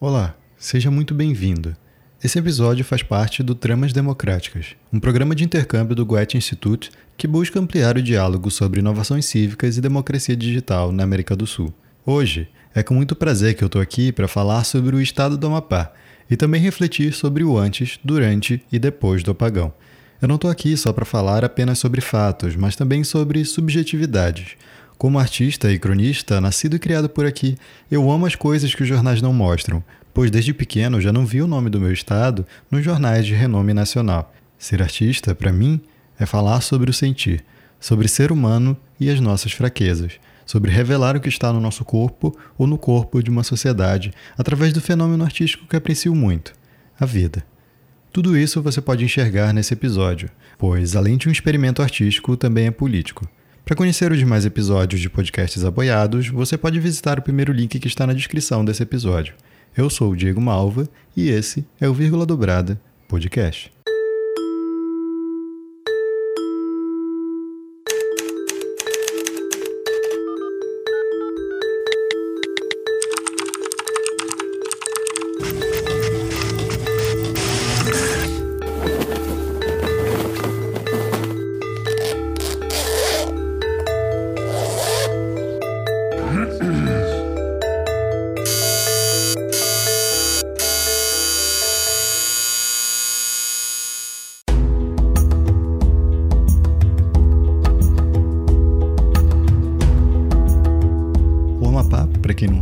Olá, seja muito bem-vindo. Esse episódio faz parte do Tramas Democráticas, um programa de intercâmbio do Goethe Institute que busca ampliar o diálogo sobre inovações cívicas e democracia digital na América do Sul. Hoje, é com muito prazer que eu estou aqui para falar sobre o estado do Amapá e também refletir sobre o antes, durante e depois do apagão. Eu não estou aqui só para falar apenas sobre fatos, mas também sobre subjetividades. Como artista e cronista, nascido e criado por aqui, eu amo as coisas que os jornais não mostram, pois desde pequeno já não vi o nome do meu estado nos jornais de renome nacional. Ser artista, para mim, é falar sobre o sentir, sobre ser humano e as nossas fraquezas sobre revelar o que está no nosso corpo ou no corpo de uma sociedade através do fenômeno artístico que aprecio muito, a vida. Tudo isso você pode enxergar nesse episódio, pois, além de um experimento artístico, também é político. Para conhecer os demais episódios de podcasts apoiados, você pode visitar o primeiro link que está na descrição desse episódio. Eu sou o Diego Malva e esse é o Vírgula Dobrada Podcast.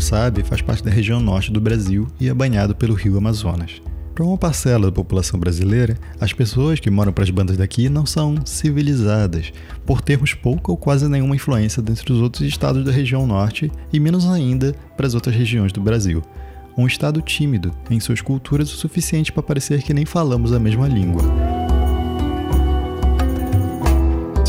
Sabe, faz parte da região norte do Brasil e é banhado pelo rio Amazonas. Para uma parcela da população brasileira, as pessoas que moram para as bandas daqui não são civilizadas, por termos pouca ou quase nenhuma influência dentre os outros estados da região norte e menos ainda para as outras regiões do Brasil. Um estado tímido em suas culturas o suficiente para parecer que nem falamos a mesma língua.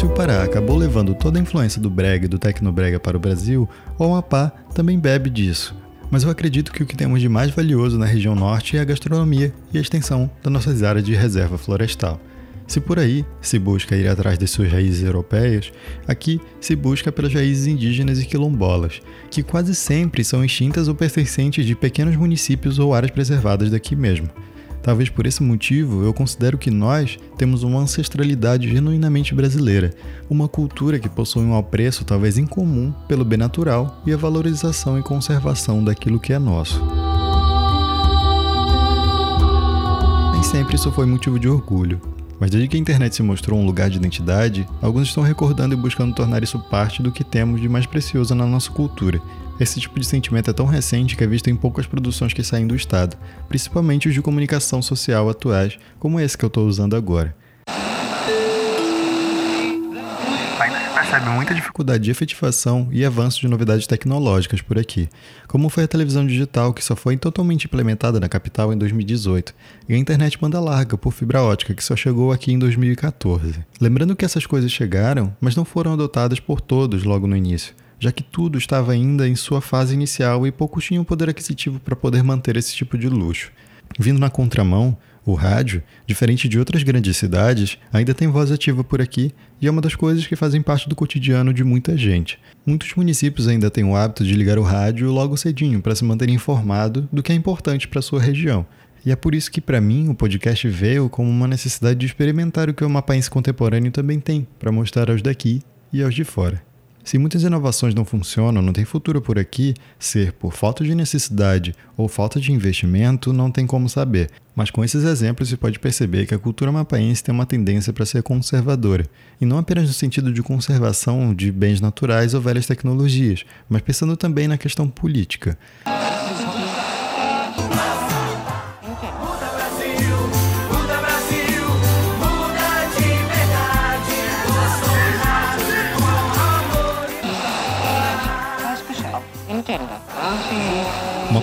Se o Pará acabou levando toda a influência do brega e do tecnobrega para o Brasil, o Amapá também bebe disso. Mas eu acredito que o que temos de mais valioso na região norte é a gastronomia e a extensão das nossas áreas de reserva florestal. Se por aí se busca ir atrás de suas raízes europeias, aqui se busca pelas raízes indígenas e quilombolas, que quase sempre são extintas ou pertencentes de pequenos municípios ou áreas preservadas daqui mesmo. Talvez por esse motivo eu considero que nós temos uma ancestralidade genuinamente brasileira, uma cultura que possui um apreço talvez incomum pelo bem natural e a valorização e conservação daquilo que é nosso. Nem sempre isso foi motivo de orgulho, mas desde que a internet se mostrou um lugar de identidade, alguns estão recordando e buscando tornar isso parte do que temos de mais precioso na nossa cultura. Esse tipo de sentimento é tão recente que é visto em poucas produções que saem do Estado, principalmente os de comunicação social atuais, como esse que eu estou usando agora. Percebe muita dificuldade de efetivação e avanço de novidades tecnológicas por aqui, como foi a televisão digital que só foi totalmente implementada na capital em 2018, e a internet banda larga por fibra ótica que só chegou aqui em 2014. Lembrando que essas coisas chegaram, mas não foram adotadas por todos logo no início, já que tudo estava ainda em sua fase inicial e poucos tinham poder aquisitivo para poder manter esse tipo de luxo. Vindo na contramão, o rádio, diferente de outras grandes cidades, ainda tem voz ativa por aqui e é uma das coisas que fazem parte do cotidiano de muita gente. Muitos municípios ainda têm o hábito de ligar o rádio logo cedinho para se manter informado do que é importante para sua região. E é por isso que, para mim, o podcast veio como uma necessidade de experimentar o que o mapaense contemporâneo também tem, para mostrar aos daqui e aos de fora. Se muitas inovações não funcionam, não tem futuro por aqui, ser por falta de necessidade ou falta de investimento, não tem como saber. Mas com esses exemplos se pode perceber que a cultura mapaense tem uma tendência para ser conservadora, e não apenas no sentido de conservação de bens naturais ou velhas tecnologias, mas pensando também na questão política.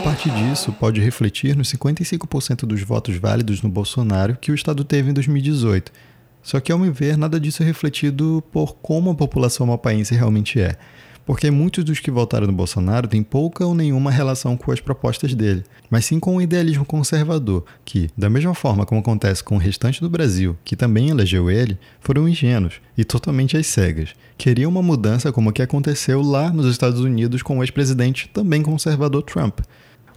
Parte disso pode refletir nos 55% dos votos válidos no Bolsonaro que o Estado teve em 2018. Só que, ao meu ver, nada disso é refletido por como a população mapaense realmente é. Porque muitos dos que votaram no Bolsonaro têm pouca ou nenhuma relação com as propostas dele, mas sim com o idealismo conservador, que, da mesma forma como acontece com o restante do Brasil, que também elegeu ele, foram ingênuos e totalmente às cegas. Queriam uma mudança como a que aconteceu lá nos Estados Unidos com o ex-presidente também conservador Trump,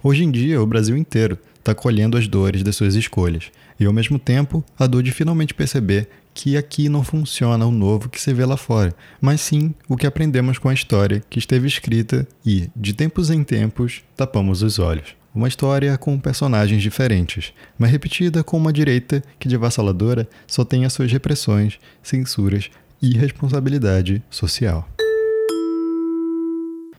Hoje em dia, o Brasil inteiro está colhendo as dores das suas escolhas, e ao mesmo tempo, a dor de finalmente perceber que aqui não funciona o novo que se vê lá fora, mas sim o que aprendemos com a história que esteve escrita e, de tempos em tempos, tapamos os olhos. Uma história com personagens diferentes, mas repetida com uma direita que de avassaladora só tem as suas repressões, censuras e responsabilidade social.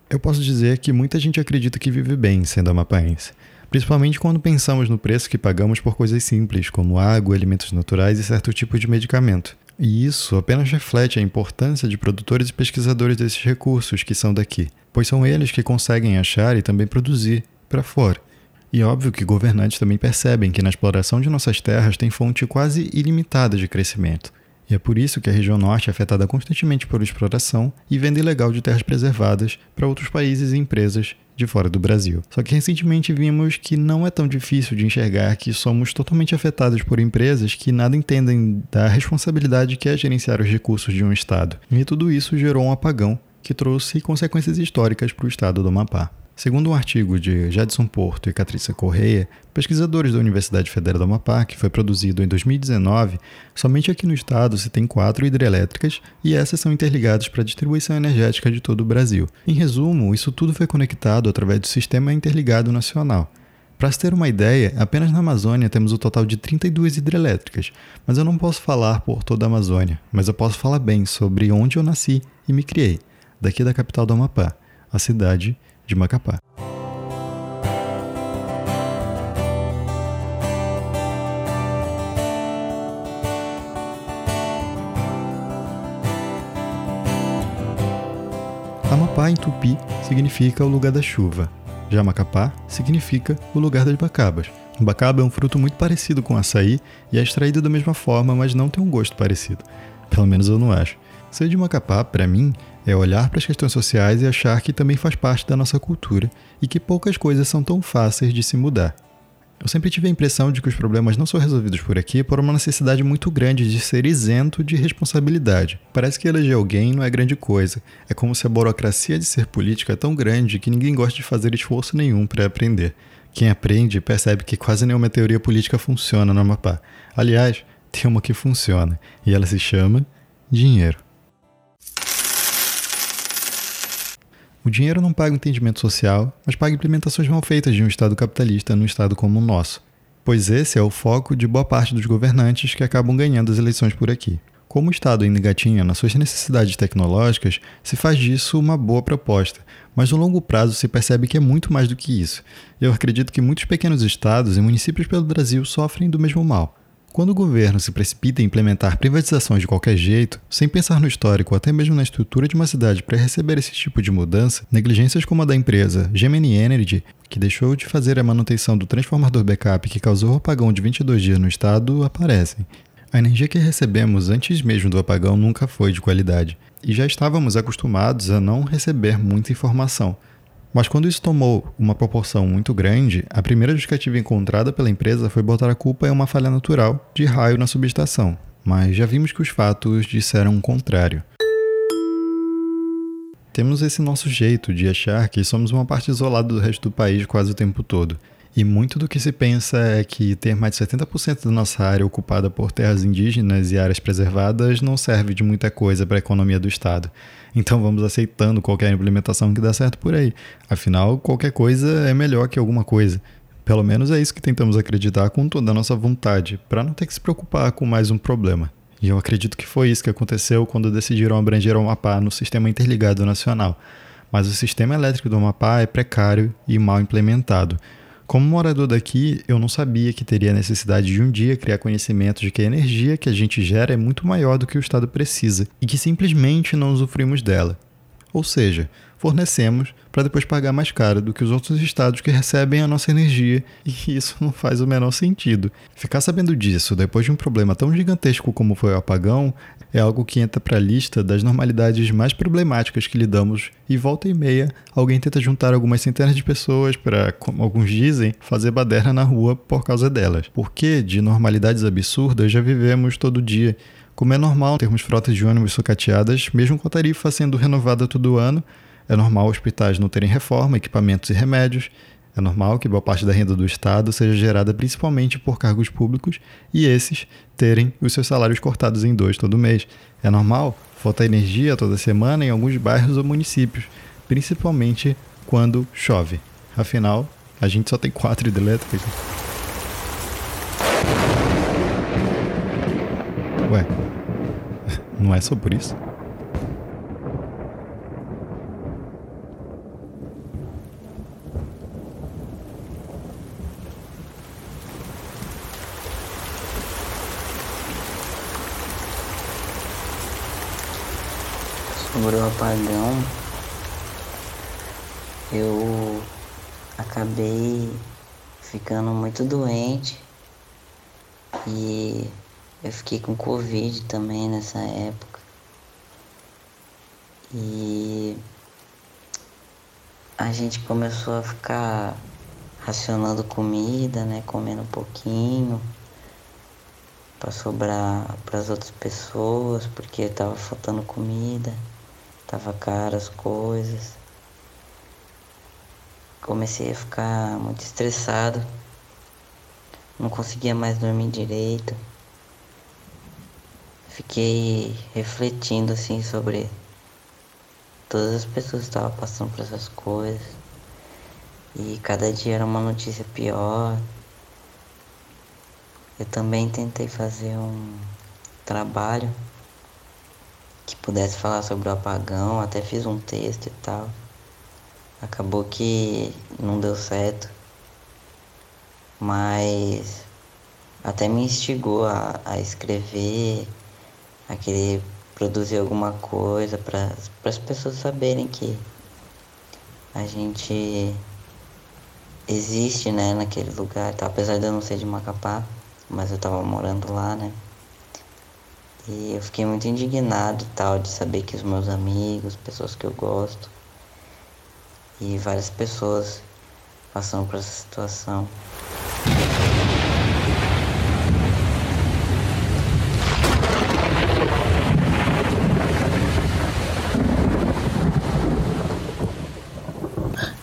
Eu posso dizer que muita gente acredita que vive bem sendo amapaense, principalmente quando pensamos no preço que pagamos por coisas simples, como água, alimentos naturais e certo tipo de medicamento. E isso apenas reflete a importância de produtores e pesquisadores desses recursos que são daqui, pois são eles que conseguem achar e também produzir para fora. E óbvio que governantes também percebem que na exploração de nossas terras tem fonte quase ilimitada de crescimento. E é por isso que a região norte é afetada constantemente por exploração e venda ilegal de terras preservadas para outros países e empresas de fora do Brasil. Só que recentemente vimos que não é tão difícil de enxergar que somos totalmente afetados por empresas que nada entendem da responsabilidade que é gerenciar os recursos de um Estado. E tudo isso gerou um apagão que trouxe consequências históricas para o Estado do Amapá. Segundo um artigo de Jadson Porto e Catrícia Correia, pesquisadores da Universidade Federal do Amapá, que foi produzido em 2019, somente aqui no estado se tem quatro hidrelétricas e essas são interligadas para a distribuição energética de todo o Brasil. Em resumo, isso tudo foi conectado através do Sistema Interligado Nacional. Para se ter uma ideia, apenas na Amazônia temos o um total de 32 hidrelétricas, mas eu não posso falar por toda a Amazônia, mas eu posso falar bem sobre onde eu nasci e me criei, daqui da capital do Amapá, a cidade de Macapá. Amapá em tupi significa o lugar da chuva. Já Macapá significa o lugar das bacabas. Bacaba é um fruto muito parecido com açaí e é extraído da mesma forma, mas não tem um gosto parecido. Pelo menos eu não acho. Ser de Macapá, para mim, é olhar para as questões sociais e achar que também faz parte da nossa cultura e que poucas coisas são tão fáceis de se mudar. Eu sempre tive a impressão de que os problemas não são resolvidos por aqui por uma necessidade muito grande de ser isento de responsabilidade. Parece que eleger alguém não é grande coisa. É como se a burocracia de ser político é tão grande que ninguém gosta de fazer esforço nenhum para aprender. Quem aprende percebe que quase nenhuma teoria política funciona no Amapá. Aliás, tem uma que funciona, e ela se chama dinheiro. O dinheiro não paga o entendimento social, mas paga implementações mal feitas de um Estado capitalista num Estado como o nosso. Pois esse é o foco de boa parte dos governantes que acabam ganhando as eleições por aqui. Como o Estado ainda engatinha nas suas necessidades tecnológicas, se faz disso uma boa proposta, mas no longo prazo se percebe que é muito mais do que isso. Eu acredito que muitos pequenos estados e municípios pelo Brasil sofrem do mesmo mal. Quando o governo se precipita em implementar privatizações de qualquer jeito, sem pensar no histórico ou até mesmo na estrutura de uma cidade para receber esse tipo de mudança, negligências como a da empresa Gemini Energy, que deixou de fazer a manutenção do transformador backup que causou o apagão de 22 dias no estado, aparecem. A energia que recebemos antes mesmo do apagão nunca foi de qualidade, e já estávamos acostumados a não receber muita informação. Mas quando isso tomou uma proporção muito grande, a primeira justificativa encontrada pela empresa foi botar a culpa em uma falha natural de raio na subestação, mas já vimos que os fatos disseram o contrário. Temos esse nosso jeito de achar que somos uma parte isolada do resto do país quase o tempo todo. E muito do que se pensa é que ter mais de 70% da nossa área ocupada por terras indígenas e áreas preservadas não serve de muita coisa para a economia do Estado. Então vamos aceitando qualquer implementação que dá certo por aí. Afinal, qualquer coisa é melhor que alguma coisa. Pelo menos é isso que tentamos acreditar com toda a nossa vontade, para não ter que se preocupar com mais um problema. E eu acredito que foi isso que aconteceu quando decidiram abranger o Amapá no Sistema Interligado Nacional. Mas o sistema elétrico do Amapá é precário e mal implementado. Como morador daqui, eu não sabia que teria necessidade de um dia criar conhecimento de que a energia que a gente gera é muito maior do que o Estado precisa e que simplesmente não usufruímos dela. Ou seja, fornecemos para depois pagar mais caro do que os outros estados que recebem a nossa energia, e isso não faz o menor sentido. Ficar sabendo disso depois de um problema tão gigantesco como foi o apagão é algo que entra para a lista das normalidades mais problemáticas que lidamos, e volta e meia alguém tenta juntar algumas centenas de pessoas para, como alguns dizem, fazer baderna na rua por causa delas. Porque de normalidades absurdas já vivemos todo dia. Como é normal termos frotas de ônibus sucateadas, mesmo com a tarifa sendo renovada todo ano, é normal hospitais não terem reforma, equipamentos e remédios. É normal que boa parte da renda do Estado seja gerada principalmente por cargos públicos e esses terem os seus salários cortados em dois todo mês. É normal faltar energia toda semana em alguns bairros ou municípios, principalmente quando chove. Afinal, a gente só tem quatro hidrelétricas. Ué, não é só por isso? Sobre o apagão, eu acabei ficando muito doente e eu fiquei com Covid também nessa época. E a gente começou a ficar racionando comida, né? Comendo um pouquinho para sobrar para as outras pessoas, porque tava faltando comida, tava caro as coisas. Comecei a ficar muito estressado, não conseguia mais dormir direito. Fiquei refletindo assim sobre todas as pessoas que estavam passando por essas coisas. E cada dia era uma notícia pior. Eu também tentei fazer um trabalho que pudesse falar sobre o apagão, até fiz um texto e tal. Acabou que não deu certo, mas até me instigou a, a escrever, a querer produzir alguma coisa para as pessoas saberem que a gente existe né, naquele lugar, tá? apesar de eu não ser de Macapá, mas eu tava morando lá, né? E eu fiquei muito indignado e tal de saber que os meus amigos, pessoas que eu gosto e várias pessoas passando por essa situação.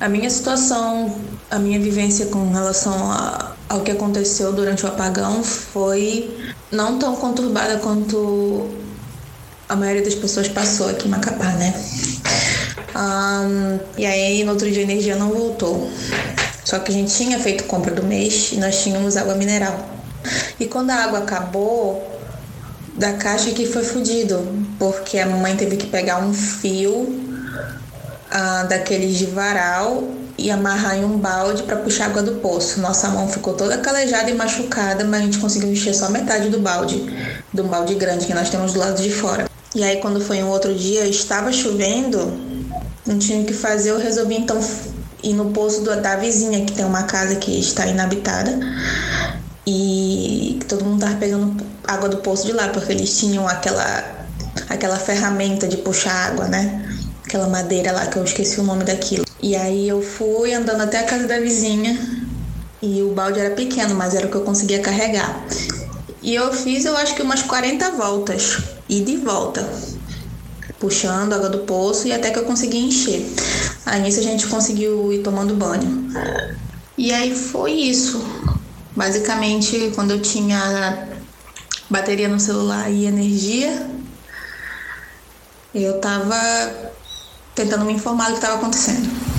A minha situação, a minha vivência com relação a, ao que aconteceu durante o apagão foi não tão conturbada quanto a maioria das pessoas passou aqui em Macapá, né? Um, e aí, no outro dia, a energia não voltou. Só que a gente tinha feito compra do mês e nós tínhamos água mineral. E quando a água acabou, da caixa que foi fudido, porque a mamãe teve que pegar um fio ah, daqueles de varal e amarrar em um balde para puxar água do poço. Nossa mão ficou toda calejada e machucada, mas a gente conseguiu encher só metade do balde, do balde grande que nós temos do lado de fora. E aí quando foi um outro dia, estava chovendo, não tinha o que fazer, eu resolvi então ir no poço da vizinha, que tem uma casa que está inabitada. E todo mundo tava pegando água do poço de lá, porque eles tinham aquela aquela ferramenta de puxar água, né? aquela madeira lá que eu esqueci o nome daquilo. E aí eu fui andando até a casa da vizinha e o balde era pequeno, mas era o que eu conseguia carregar. E eu fiz, eu acho que umas 40 voltas e de volta, puxando água do poço e até que eu consegui encher. Aí nisso a gente conseguiu ir tomando banho. E aí foi isso. Basicamente, quando eu tinha bateria no celular e energia, eu tava tentando me informar do que estava acontecendo.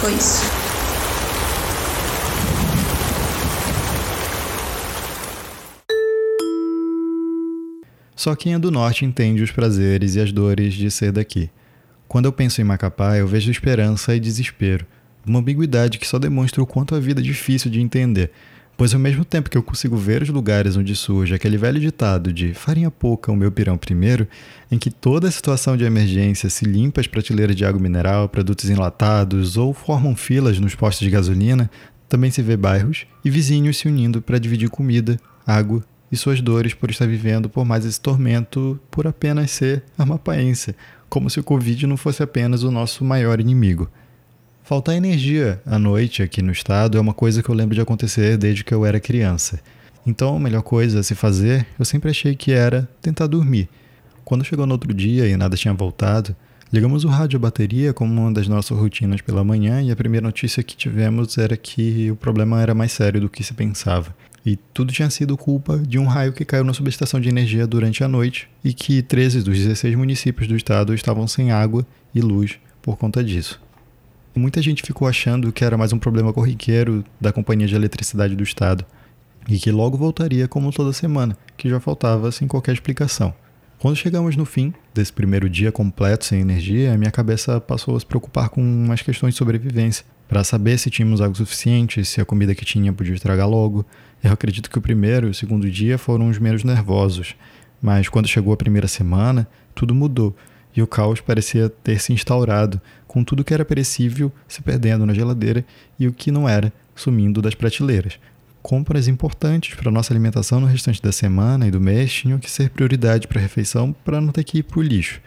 Foi isso. Só quem é do norte entende os prazeres e as dores de ser daqui. Quando eu penso em Macapá, eu vejo esperança e desespero, uma ambiguidade que só demonstra o quanto a vida é difícil de entender Pois ao mesmo tempo que eu consigo ver os lugares onde surge aquele velho ditado de farinha pouca, o meu pirão primeiro, em que toda situação de emergência se limpa as prateleiras de água mineral, produtos enlatados ou formam filas nos postos de gasolina, também se vê bairros e vizinhos se unindo para dividir comida, água e suas dores por estar vivendo por mais esse tormento por apenas ser amapaense, como se o Covid não fosse apenas o nosso maior inimigo. Faltar energia à noite aqui no estado é uma coisa que eu lembro de acontecer desde que eu era criança. Então, a melhor coisa a se fazer, eu sempre achei que era tentar dormir. Quando chegou no outro dia e nada tinha voltado, Ligamos o rádio à bateria como uma das nossas rotinas pela manhã e a primeira notícia que tivemos era que o problema era mais sério do que se pensava. E tudo tinha sido culpa de um raio que caiu na subestação de energia durante a noite e que 13 dos 16 municípios do estado estavam sem água e luz por conta disso. Muita gente ficou achando que era mais um problema corriqueiro da Companhia de Eletricidade do Estado e que logo voltaria como toda semana, que já faltava sem qualquer explicação. Quando chegamos no fim desse primeiro dia completo sem energia, a minha cabeça passou a se preocupar com umas questões de sobrevivência, para saber se tínhamos água suficiente, se a comida que tinha podia estragar logo. Eu acredito que o primeiro e o segundo dia foram os menos nervosos, mas quando chegou a primeira semana, tudo mudou e o caos parecia ter se instaurado, com tudo que era perecível se perdendo na geladeira e o que não era sumindo das prateleiras compras importantes para nossa alimentação no restante da semana e do mês tinham que ser prioridade para a refeição para não ter que ir para o lixo.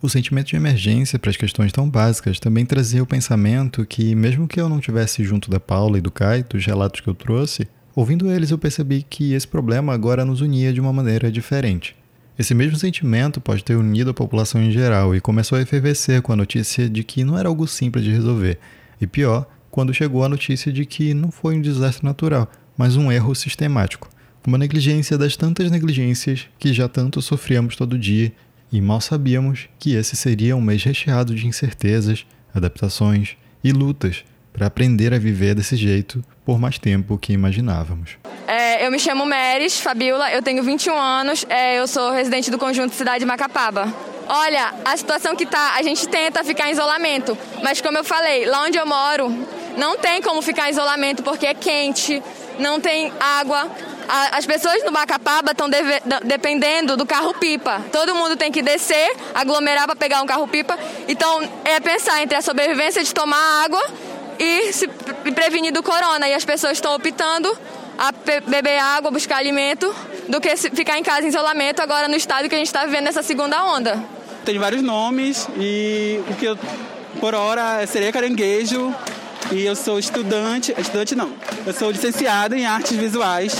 O sentimento de emergência para as questões tão básicas também trazia o pensamento que, mesmo que eu não tivesse junto da Paula e do Kai, dos relatos que eu trouxe, ouvindo eles eu percebi que esse problema agora nos unia de uma maneira diferente. Esse mesmo sentimento pode ter unido a população em geral e começou a efervescer com a notícia de que não era algo simples de resolver. E pior, quando chegou a notícia de que não foi um desastre natural, mas um erro sistemático, uma negligência das tantas negligências que já tanto sofríamos todo dia e mal sabíamos que esse seria um mês recheado de incertezas, adaptações e lutas para aprender a viver desse jeito por mais tempo que imaginávamos. É, eu me chamo Meres Fabiola, eu tenho 21 anos, é, eu sou residente do conjunto Cidade Macapaba. Olha, a situação que tá, a gente tenta ficar em isolamento, mas como eu falei, lá onde eu moro, não tem como ficar em isolamento porque é quente, não tem água. As pessoas no Macapaba estão dependendo do carro-pipa. Todo mundo tem que descer, aglomerar para pegar um carro-pipa. Então, é pensar entre a sobrevivência de tomar água e se prevenir do corona. E as pessoas estão optando a beber água, buscar alimento, do que ficar em casa em isolamento agora no estado que a gente está vivendo nessa segunda onda. Tem vários nomes e o que eu, por hora seria caranguejo, e eu sou estudante, estudante não, eu sou licenciada em artes visuais,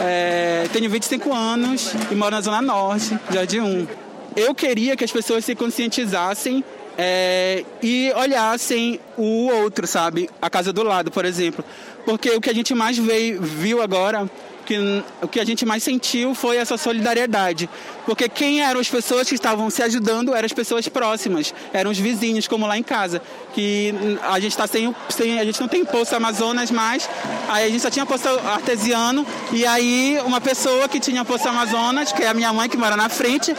é, tenho 25 anos e moro na Zona Norte, Jardim 1. Eu queria que as pessoas se conscientizassem é, e olhassem o outro, sabe? A casa do lado, por exemplo. Porque o que a gente mais veio, viu agora que o que a gente mais sentiu foi essa solidariedade. Porque quem eram as pessoas que estavam se ajudando eram as pessoas próximas, eram os vizinhos, como lá em casa. Que a gente está sem, sem. A gente não tem poço Amazonas mais, aí a gente só tinha poço artesiano, e aí uma pessoa que tinha poço Amazonas, que é a minha mãe que mora na frente,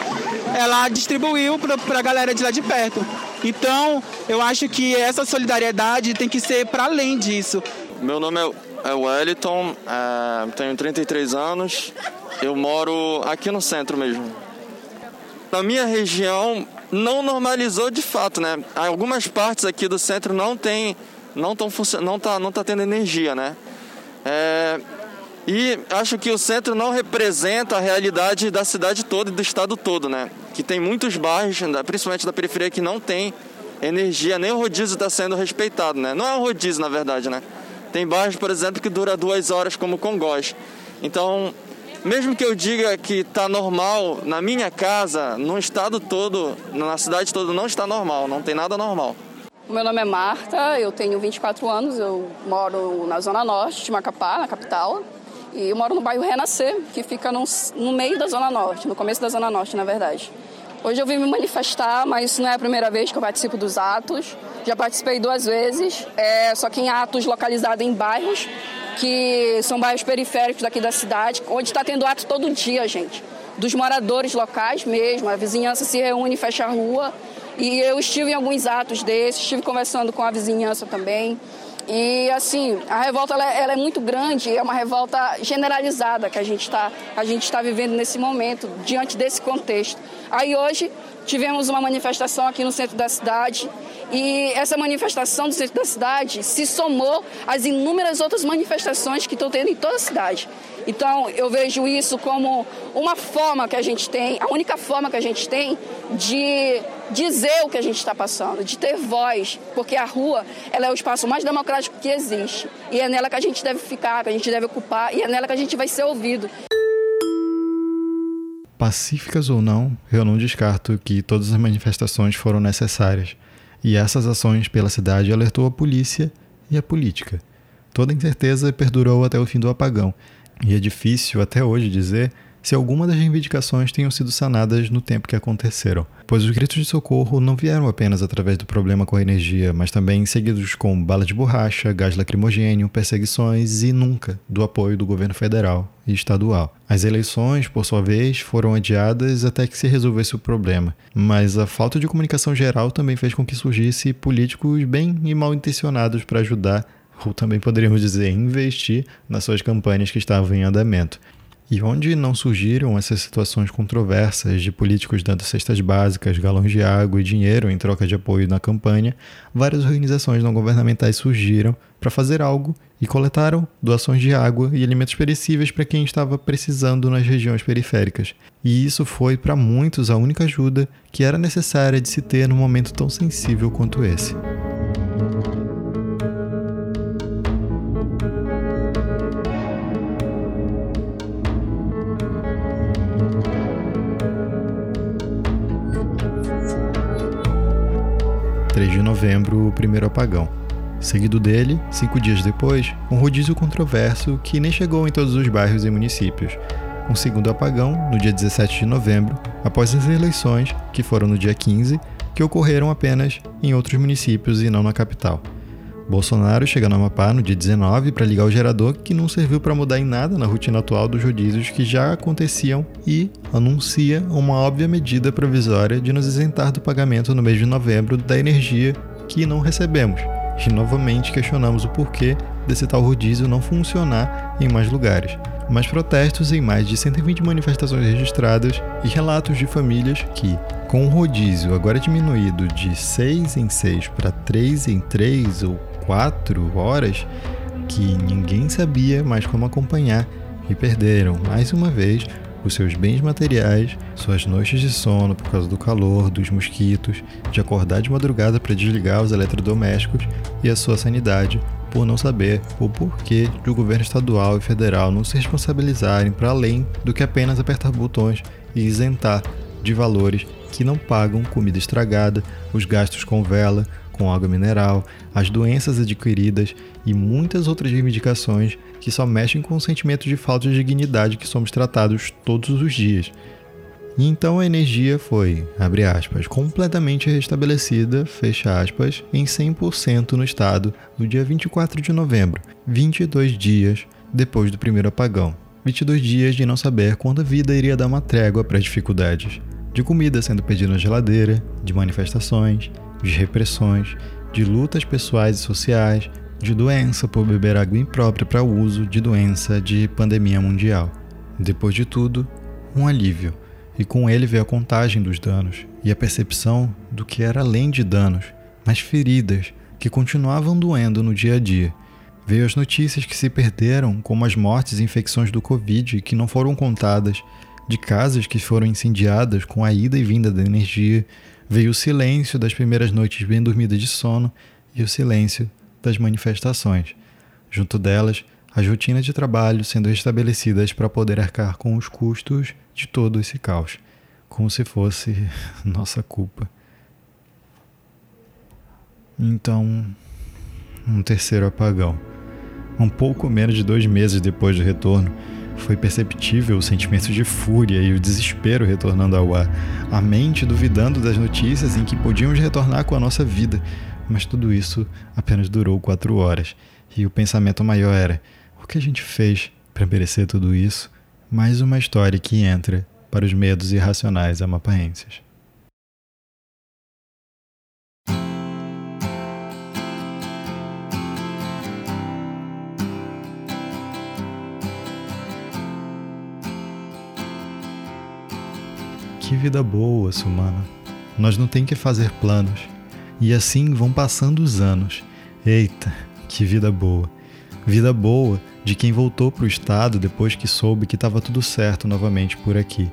ela distribuiu para a galera de lá de perto. Então, eu acho que essa solidariedade tem que ser para além disso. Meu nome é é o Wellington, é, tenho 33 anos, eu moro aqui no centro mesmo. Na minha região não normalizou de fato, né? Algumas partes aqui do centro não tem, não estão não tá, não tá tendo energia, né? É, e acho que o centro não representa a realidade da cidade toda e do estado todo, né? Que tem muitos bairros, principalmente da periferia, que não tem energia, nem o rodízio está sendo respeitado, né? Não é um rodízio, na verdade, né? Tem bairros, por exemplo, que dura duas horas, como Congós. Então, mesmo que eu diga que está normal na minha casa, no estado todo, na cidade toda, não está normal, não tem nada normal. Meu nome é Marta, eu tenho 24 anos, eu moro na Zona Norte de Macapá, na capital. E eu moro no bairro Renascer, que fica no, no meio da Zona Norte, no começo da Zona Norte, na verdade. Hoje eu vim me manifestar, mas isso não é a primeira vez que eu participo dos atos. Já participei duas vezes, é, só que em atos localizados em bairros, que são bairros periféricos daqui da cidade, onde está tendo ato todo dia, gente. Dos moradores locais mesmo, a vizinhança se reúne, fecha a rua. E eu estive em alguns atos desses, estive conversando com a vizinhança também. E assim, a revolta ela, é, ela é muito grande, é uma revolta generalizada que a gente está está vivendo nesse momento diante desse contexto. Aí hoje tivemos uma manifestação aqui no centro da cidade e essa manifestação do centro da cidade se somou às inúmeras outras manifestações que estão tendo em toda a cidade. Então, eu vejo isso como uma forma que a gente tem, a única forma que a gente tem de dizer o que a gente está passando, de ter voz, porque a rua ela é o espaço mais democrático que existe. E é nela que a gente deve ficar, que a gente deve ocupar, e é nela que a gente vai ser ouvido. Pacíficas ou não, eu não descarto que todas as manifestações foram necessárias. E essas ações pela cidade alertou a polícia e a política. Toda incerteza perdurou até o fim do apagão, e é difícil até hoje dizer se alguma das reivindicações tenham sido sanadas no tempo que aconteceram, pois os gritos de socorro não vieram apenas através do problema com a energia, mas também seguidos com bala de borracha, gás lacrimogênio, perseguições e nunca do apoio do governo federal e estadual. As eleições, por sua vez, foram adiadas até que se resolvesse o problema, mas a falta de comunicação geral também fez com que surgisse políticos bem e mal intencionados para ajudar ou também poderíamos dizer investir nas suas campanhas que estavam em andamento. E onde não surgiram essas situações controversas de políticos dando cestas básicas, galões de água e dinheiro em troca de apoio na campanha, várias organizações não governamentais surgiram para fazer algo e coletaram doações de água e alimentos perecíveis para quem estava precisando nas regiões periféricas. E isso foi para muitos a única ajuda que era necessária de se ter num momento tão sensível quanto esse. 3 de novembro, o primeiro apagão. Seguido dele, cinco dias depois, um rodízio controverso que nem chegou em todos os bairros e municípios. Um segundo apagão, no dia 17 de novembro, após as eleições, que foram no dia 15, que ocorreram apenas em outros municípios e não na capital. Bolsonaro chega no Amapá no dia 19 para ligar o gerador que não serviu para mudar em nada na rotina atual dos rodízios que já aconteciam e anuncia uma óbvia medida provisória de nos isentar do pagamento no mês de novembro da energia que não recebemos. E novamente questionamos o porquê desse tal rodízio não funcionar em mais lugares. Mais protestos em mais de 120 manifestações registradas e relatos de famílias que, com o rodízio agora diminuído de 6 em 6 para 3 em 3 ou quatro horas que ninguém sabia mais como acompanhar e perderam mais uma vez os seus bens materiais, suas noites de sono por causa do calor, dos mosquitos, de acordar de madrugada para desligar os eletrodomésticos e a sua sanidade por não saber o porquê do governo estadual e federal não se responsabilizarem para além do que apenas apertar botões e isentar de valores que não pagam comida estragada, os gastos com vela, com água mineral, as doenças adquiridas e muitas outras reivindicações que só mexem com o sentimento de falta de dignidade que somos tratados todos os dias. E então a energia foi, abre aspas, completamente restabelecida, fecha aspas, em 100% no estado no dia 24 de novembro, 22 dias depois do primeiro apagão. 22 dias de não saber quando a vida iria dar uma trégua para as dificuldades. De comida sendo pedida na geladeira, de manifestações, de repressões, de lutas pessoais e sociais, de doença por beber água imprópria para uso, de doença de pandemia mundial. Depois de tudo, um alívio, e com ele veio a contagem dos danos e a percepção do que era além de danos, mas feridas que continuavam doendo no dia a dia. Veio as notícias que se perderam, como as mortes e infecções do Covid que não foram contadas, de casas que foram incendiadas com a ida e vinda da energia, Veio o silêncio das primeiras noites bem dormidas de sono e o silêncio das manifestações. Junto delas, as rotinas de trabalho sendo restabelecidas para poder arcar com os custos de todo esse caos, como se fosse nossa culpa. Então, um terceiro apagão. Um pouco menos de dois meses depois do retorno, foi perceptível o sentimento de fúria e o desespero retornando ao ar, a mente duvidando das notícias em que podíamos retornar com a nossa vida. Mas tudo isso apenas durou quatro horas, e o pensamento maior era: o que a gente fez para merecer tudo isso? Mais uma história que entra para os medos irracionais amapaenses. Que vida boa, Sumana. Nós não tem que fazer planos. E assim vão passando os anos. Eita, que vida boa. Vida boa de quem voltou para o estado depois que soube que estava tudo certo novamente por aqui.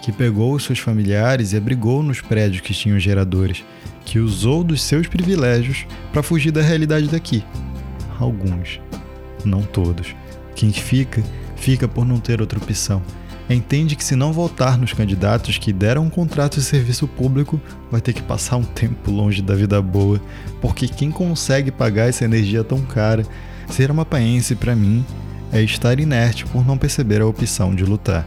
Que pegou os seus familiares e abrigou nos prédios que tinham geradores. Que usou dos seus privilégios para fugir da realidade daqui. Alguns, não todos. Quem fica, fica por não ter outra opção entende que se não votar nos candidatos que deram um contrato de serviço público, vai ter que passar um tempo longe da vida boa, porque quem consegue pagar essa energia tão cara, ser amapaense para mim é estar inerte por não perceber a opção de lutar,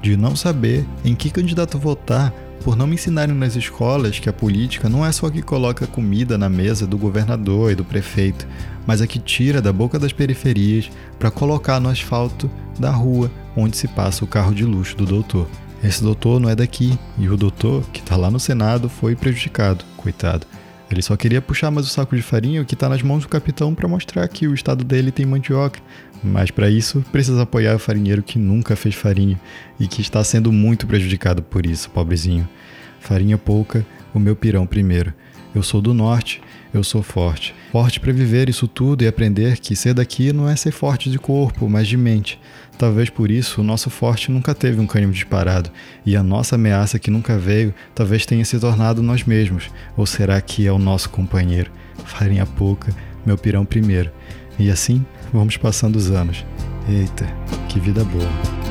de não saber em que candidato votar por não me ensinarem nas escolas que a política não é só que coloca comida na mesa do governador e do prefeito, mas é que tira da boca das periferias para colocar no asfalto da rua onde se passa o carro de luxo do doutor. Esse doutor não é daqui, e o doutor, que está lá no Senado, foi prejudicado, coitado. Ele só queria puxar mais o saco de farinha que está nas mãos do capitão para mostrar que o estado dele tem mandioca. Mas para isso, precisa apoiar o farinheiro que nunca fez farinha e que está sendo muito prejudicado por isso, pobrezinho. Farinha pouca, o meu pirão primeiro. Eu sou do norte, eu sou forte. Forte para viver isso tudo e aprender que ser daqui não é ser forte de corpo, mas de mente. Talvez por isso o nosso forte nunca teve um cânimo disparado, e a nossa ameaça que nunca veio talvez tenha se tornado nós mesmos, ou será que é o nosso companheiro? Farinha pouca, meu pirão primeiro. E assim vamos passando os anos. Eita, que vida boa.